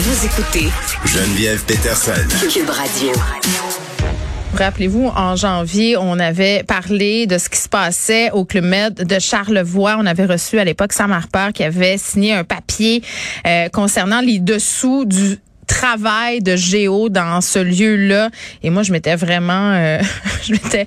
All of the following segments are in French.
Vous écoutez Geneviève Peterson. Cube Radio. Rappelez-vous, en janvier, on avait parlé de ce qui se passait au Club Med de Charlevoix. On avait reçu à l'époque Sam Harper qui avait signé un papier euh, concernant les dessous du travail de géo dans ce lieu-là. Et moi, je m'étais vraiment, euh, je m'étais,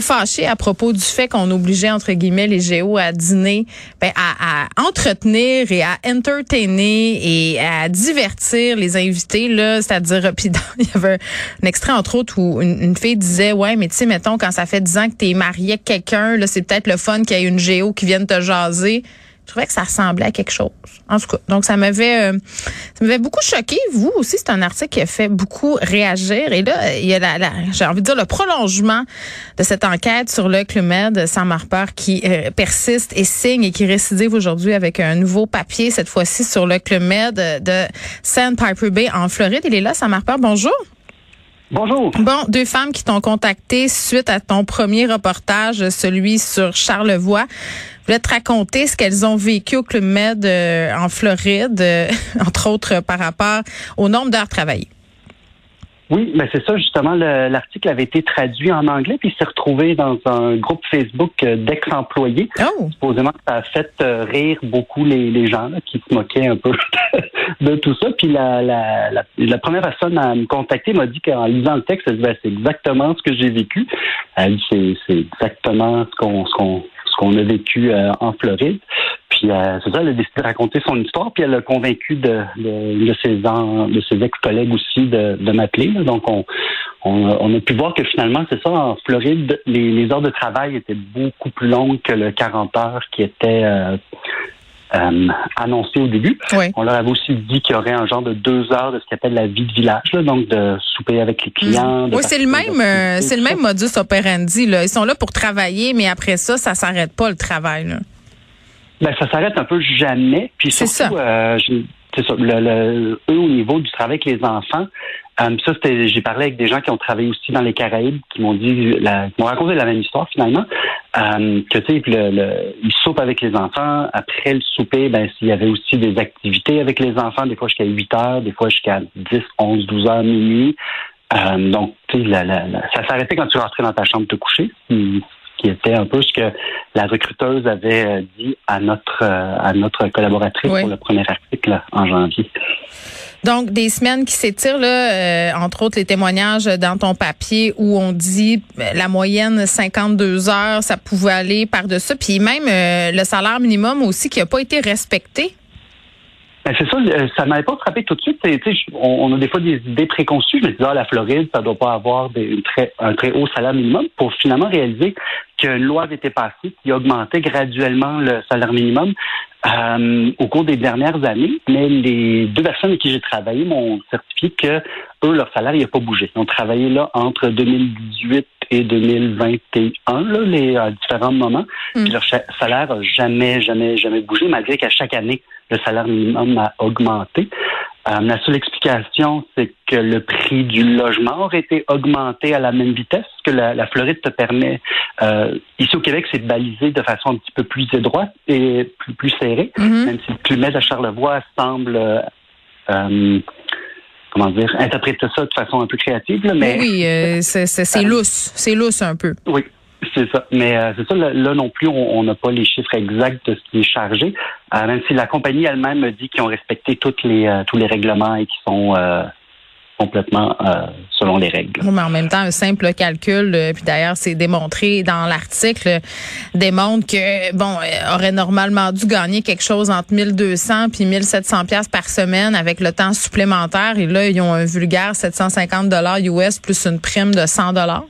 fâchée à propos du fait qu'on obligeait entre guillemets les géos à dîner, ben, à, entretenir et à entertainer et à divertir les invités là. C'est-à-dire, puis il y avait un extrait entre autres où une, fille disait, ouais, mais tu sais, mettons quand ça fait dix ans que t'es marié avec quelqu'un, là, c'est peut-être le fun qu'il y ait une géo qui vienne te jaser. Je trouvais que ça ressemblait à quelque chose. En tout cas, donc ça m'avait euh, ça m'avait beaucoup choqué. Vous aussi, c'est un article qui a fait beaucoup réagir. Et là, il y a la, j'ai envie de dire le prolongement de cette enquête sur le Clumed Sam Harper qui euh, persiste et signe et qui récidive aujourd'hui avec un nouveau papier, cette fois-ci sur le Clumed de Sandpiper Bay en Floride. Il est là, Sam Harper. Bonjour. Bonjour. Bon, deux femmes qui t'ont contacté suite à ton premier reportage, celui sur Charlevoix. Je voulais te raconter ce qu'elles ont vécu au Club Med euh, en Floride, euh, entre autres par rapport au nombre d'heures travaillées. Oui, mais c'est ça justement. L'article avait été traduit en anglais puis s'est retrouvé dans un groupe Facebook euh, d'ex-employés. Oh. Supposément, ça a fait rire beaucoup les, les gens qui se moquaient un peu de tout ça. Puis la, la, la, première personne à me contacter m'a dit qu'en lisant le texte, elle ben, c'est exactement ce que j'ai vécu. Elle dit c'est exactement ce qu'on ce qu'on qu'on a vécu euh, en Floride. Puis euh, c'est ça, elle a décidé de raconter son histoire, puis elle a convaincu de, ses ex-collègues aussi de, m'appeler. Donc on, a pu voir que finalement, c'est ça, en Floride, les, les, heures de travail étaient beaucoup plus longues que le 40 heures qui était euh, euh, annoncé au début. On leur avait aussi dit qu'il y aurait un genre de deux heures de ce qu'on appelle la vie de village, donc de souper avec les clients. Oui, c'est le même, euh, c'est le même modus operandi. Là. Ils sont là pour travailler, mais après ça, ça s'arrête pas le travail. Là. Ben, ça s'arrête un peu jamais. Puis c'est ça. Euh, c'est ça. Le, eux, au niveau du travail avec les enfants, euh, ça, c'était, j'ai parlé avec des gens qui ont travaillé aussi dans les Caraïbes, qui m'ont dit, la, qui m'ont raconté la même histoire finalement, euh, que tu sais, le, le, ils soupent avec les enfants. Après le souper, ben s'il y avait aussi des activités avec les enfants, des fois jusqu'à 8 heures, des fois jusqu'à 10, 11, 12 heures minuit. Euh, donc, tu sais, la, la, ça s'arrêtait quand tu rentrais dans ta chambre te coucher, qui était un peu ce que la recruteuse avait euh, dit à notre euh, à notre collaboratrice pour le premier article en janvier. Donc, des semaines qui s'étirent, là, euh, entre autres les témoignages dans ton papier où on dit la moyenne 52 heures, ça pouvait aller par-dessus. Puis même le salaire minimum aussi qui n'a pas été respecté. Ben c'est ça, ça m'avait pas frappé tout de suite. On, on, a des fois des idées préconçues. Je me disais, ah, la Floride, ça doit pas avoir des, très, un très haut salaire minimum pour finalement réaliser qu'une loi avait été passée qui augmentait graduellement le salaire minimum euh, au cours des dernières années. Mais les deux personnes avec qui j'ai travaillé m'ont certifié que eux, leur salaire, n'a pas bougé. Ils ont travaillé là entre 2018 et 2021, là, les à différents moments. Mm. Puis leur salaire n'a jamais, jamais, jamais bougé, malgré qu'à chaque année, le salaire minimum a augmenté. Euh, la seule explication, c'est que le prix du logement aurait été augmenté à la même vitesse que la, Floride te permet. Euh, ici au Québec, c'est balisé de façon un petit peu plus étroite et plus, plus serrée, mm-hmm. même si le club à Charlevoix semble euh, comment dire, interpréter ça de façon un peu créative. mais oui, euh, c'est lousse, c'est lousse un peu. Oui, c'est ça. Mais euh, c'est ça, là, non plus, on n'a pas les chiffres exacts de ce qui est chargé. Euh, même si la compagnie elle-même dit qu'ils ont respecté toutes les, tous les règlements et qui sont complètement euh, selon les règles. mais en même temps, un simple calcul, euh, puis d'ailleurs, c'est démontré dans l'article, démontre que, bon, euh, aurait normalement dû gagner quelque chose entre 1200 puis 1700 pièces par semaine avec le temps supplémentaire. Et là, ils ont un vulgaire 750 dollars US plus une prime de 100 dollars.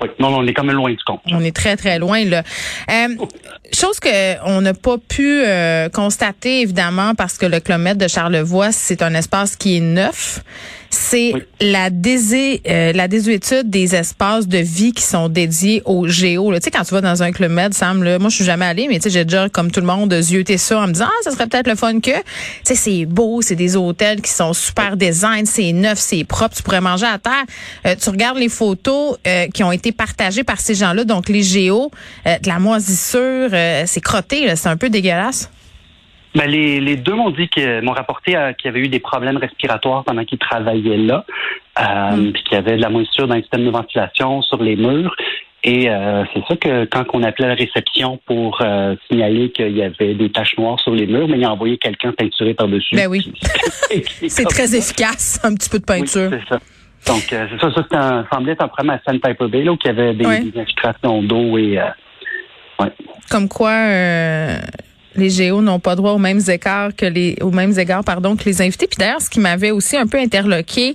Oui. Oui, non, on est quand même loin du compte. On est très, très loin, là. Euh, chose qu'on n'a pas pu euh, constater, évidemment, parce que le kilomètre de Charlevoix, c'est un espace qui est neuf c'est la, désé, euh, la désuétude des espaces de vie qui sont dédiés au géo. Tu sais, quand tu vas dans un club med, Sam, là, moi, je suis jamais allée, mais tu sais, j'ai déjà, comme tout le monde, zioté ça en me disant, ah, ça serait peut-être le fun que, tu sais, c'est beau, c'est des hôtels qui sont super design, c'est neuf, c'est propre, tu pourrais manger à terre. Euh, tu regardes les photos euh, qui ont été partagées par ces gens-là, donc les géos, de la moisissure, c'est crotté, c'est un peu dégueulasse. Ben, les, les deux m'ont dit que m'ont rapporté euh, qu'il y avait eu des problèmes respiratoires pendant qu'ils travaillaient là, euh, mm. puis qu'il y avait de la moisissure dans le système de ventilation sur les murs. Et euh, c'est ça que quand on appelait la réception pour euh, signaler qu'il y avait des taches noires sur les murs, mais il a envoyé quelqu'un peinturé par-dessus. Ben oui. c'est très efficace, un petit peu de peinture. c'est ça. Donc, euh, c'est ça, ça, semblait être un problème à Sandpiper Bay, là, où il y avait des, des infiltrations d'eau et... ouais. Comme quoi les géos n'ont pas droit aux mêmes écarts que les aux mêmes égards pardon que les invités. Puis d'ailleurs, ce qui m'avait aussi un peu interloqué,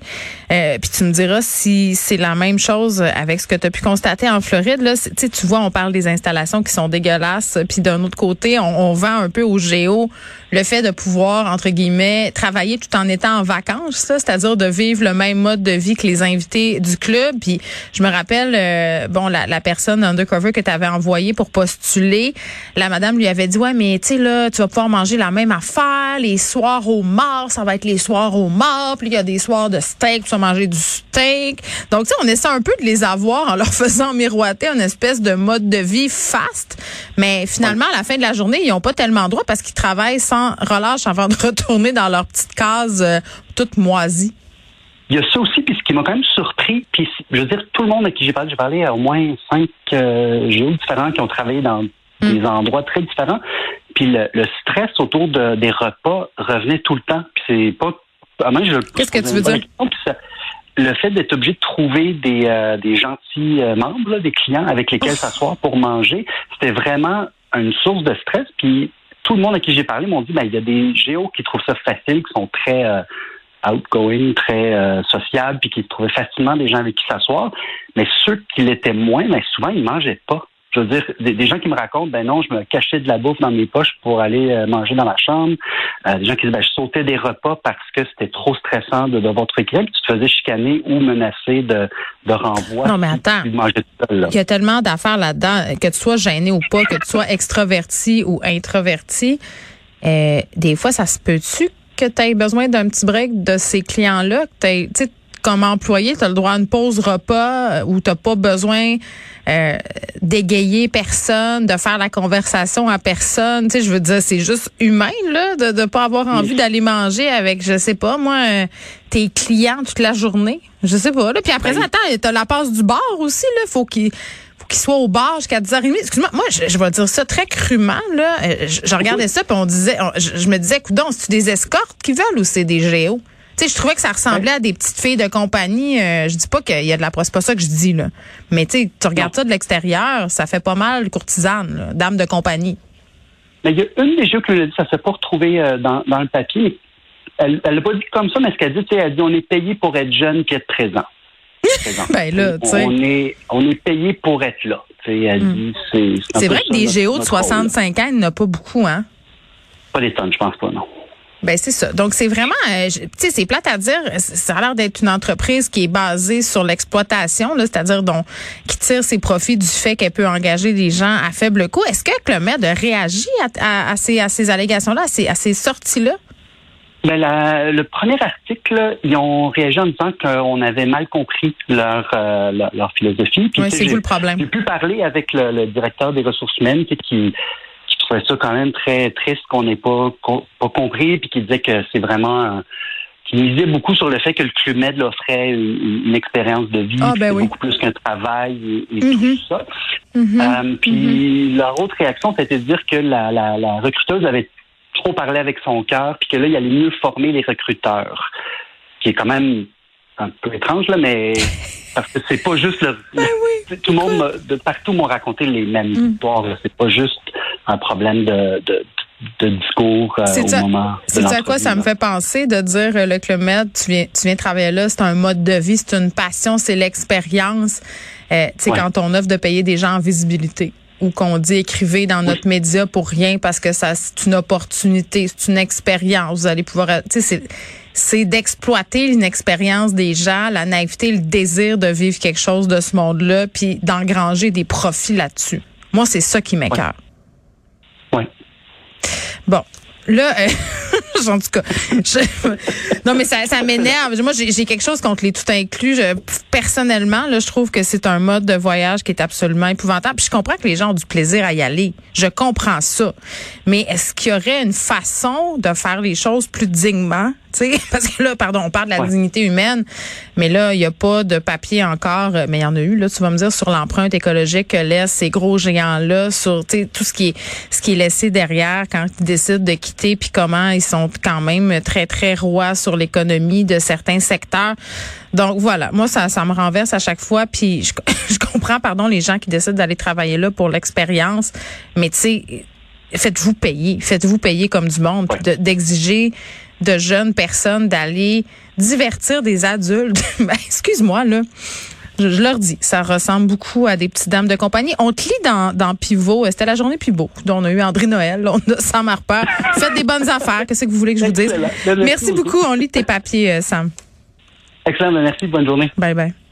euh, puis tu me diras si c'est la même chose avec ce que tu as pu constater en Floride. Là, tu vois, on parle des installations qui sont dégueulasses, puis d'un autre côté, on, on, vend un peu aux géos le fait de pouvoir entre guillemets travailler tout en étant en vacances, c'est-à-dire de vivre le même mode de vie que les invités du club. Puis je me rappelle, euh, bon, la, la personne undercover que tu avais envoyée pour postuler, la madame lui avait dit ouais, mais sais là, tu vas pouvoir manger la même affaire les soirs au mort, ça va être les soirs au mort. Puis il y a des soirs de steak, tu vas manger du steak. Donc tu sais, on essaie un peu de les avoir en leur faisant miroiter une espèce de mode de vie fast, mais finalement à la fin de la journée, ils ont pas tellement droit parce qu'ils travaillent sans relâche avant de retourner dans leur petite case euh, toute moisie. Il y a ça aussi, puis ce qui m'a quand même surpris, puis je veux dire, tout le monde à qui j'ai parlé, j'ai parlé à au moins cinq euh, géos différents qui ont travaillé dans hmm. des endroits très différents. Puis le, stress autour de, des repas revenait tout le temps. Puis c'est pas. Qu'est-ce que tu veux dire? le fait d'être obligé de trouver des, euh, des gentils membres, des clients avec lesquels s'asseoir pour manger, c'était vraiment une source de stress. Puis tout le monde à qui j'ai parlé m'ont dit ben, il y a des géos qui trouvent ça facile, qui sont très euh, outgoing, très euh, sociables, puis qui trouvaient facilement des gens avec qui s'asseoir. Mais ceux qui l'étaient moins, ben, souvent, ils mangeaient pas je veux dire, des, gens qui me racontent, ben non, je me cachais de la bouffe dans mes poches pour aller euh, manger dans ma chambre. Euh, des gens qui disent, ben je sautais des repas parce que c'était trop stressant de devoir te récupérer, tu te faisais chicaner ou menacer de, de renvoi. Non, mais attends, il y a tellement d'affaires là-dedans, que tu sois gêné ou pas, que tu sois extraverti ou introverti. Euh, des fois, ça se peut-tu que tu aies besoin d'un petit break de ces clients-là, que tu comme employé, tu as le droit à une pause repas où tu n'as pas besoin euh, d'égayer personne, de faire la conversation à personne. Tu sais, je veux dire, c'est juste humain là, de ne pas avoir envie d'aller manger avec, je sais pas, moi, euh, tes clients toute la journée. Je sais pas. Là. Puis après ben, attends, t'as la passe du bar aussi. Là, faut qu'il faut qu'il soit au bar jusqu'à 10h30. Excuse-moi, moi, je, vais dire ça très crûment. Là. Euh, je, regardais ça, puis on disait, je, me disais, coudon, c'est-tu des escortes qui veulent ou c'est des géos? Tu sais, je trouvais que ça ressemblait à des petites filles de compagnie. Euh, je dis pas qu'il y a de la c'est pas ça que je dis là. Mais tu sais, tu regardes ça de l'extérieur, ça fait pas mal courtisane, dame de compagnie. Mais il y a une des jeux que dit, ça s'est pas retrouvé euh, dans, le papier. Elle l'a pas dit comme ça, mais ce qu'elle dit, elle dit on est payé pour être jeune et être présent. ben là, on, est, on est payé pour être là. Elle hmm. dit, c'est, c'est vrai que des géos de 65 ans, il n'y en a pas beaucoup, hein? Pas des tonnes, je pense pas, non. Ben c'est ça. Donc c'est vraiment, euh, tu sais, c'est plate à dire. Ça a l'air d'être une entreprise qui est basée sur l'exploitation, c'est-à-dire donc qui tire ses profits du fait qu'elle peut engager des gens à faible coût. Est-ce que le maire réagit à, à, ces, à ces allégations-là, à ces, à ces sorties-là? Ben le premier article, ils ont réagi en disant qu'on avait mal compris leur euh, leur, philosophie. oui, c'est vous le problème. J'ai pu parler avec le, le, directeur des ressources humaines qui trouvais ça quand même très triste qu'on n'ait pas, pas compris, puis qui disait que c'est vraiment qui misait beaucoup sur le fait que le Club Med offrait une, expérience de vie, ah, ben beaucoup plus qu'un travail et, tout mm-hmm. ça. Mm-hmm. Euh, puis mm-hmm. leur autre réaction, c'était de dire que la, la, la, recruteuse avait trop parlé avec son cœur, puis que là, il allait mieux former les recruteurs, qui est quand même un peu étrange là, mais parce que c'est pas juste le, ben tout le monde de partout m'ont raconté les mêmes mm. histoires. C'est pas juste un problème de, de, discours euh, au moment C'est à quoi ça me fait penser de dire euh, le Club Med, tu viens, tu viens travailler là, c'est un mode de vie, c'est une passion, c'est l'expérience. Euh, tu sais, quand on offre de payer des gens en visibilité ou qu'on dit écrivez dans notre média pour rien parce que ça c'est une opportunité, c'est une expérience. Vous allez pouvoir, tu sais, c'est d'exploiter une expérience des gens, la naïveté, le désir de vivre quelque chose de ce monde-là, puis d'engranger des profits là-dessus. Moi, c'est ça qui m'écœure. Bon, là, euh, en tout cas, non mais ça, ça m'énerve. Moi, j'ai quelque chose contre les tout inclus. Je, personnellement, là, je trouve que c'est un mode de voyage qui est absolument épouvantable. Puis je comprends que les gens ont du plaisir à y aller. Je comprends ça. Mais est-ce qu'il y aurait une façon de faire les choses plus dignement? Parce que là, pardon, on parle de la dignité humaine, mais là, il n'y a pas de papier encore, euh, mais il y en a eu, là, tu vas me dire, sur l'empreinte écologique que laissent ces gros géants-là, sur tout ce qui est ce qui est laissé derrière quand ils décident de quitter, puis comment ils sont quand même très, très rois sur l'économie de certains secteurs. Donc voilà, moi ça, ça me renverse à chaque fois. Puis je, je comprends, pardon, les gens qui décident d'aller travailler là pour l'expérience, mais tu sais, faites-vous payer, faites-vous payer comme du monde, d'exiger de jeunes personnes d'aller divertir des adultes. ben, excuse-moi, là. Je, leur dis, ça ressemble beaucoup à des petites dames de compagnie. On te lit dans, dans Pivot, c'était la journée Pivot, dont on a eu André Noël, on a Sam Harper. Faites des bonnes affaires, qu'est-ce que vous voulez que je vous dise? Merci, beaucoup, on lit tes papiers, euh, Sam. Excellent, merci, bonne journée. Bye bye.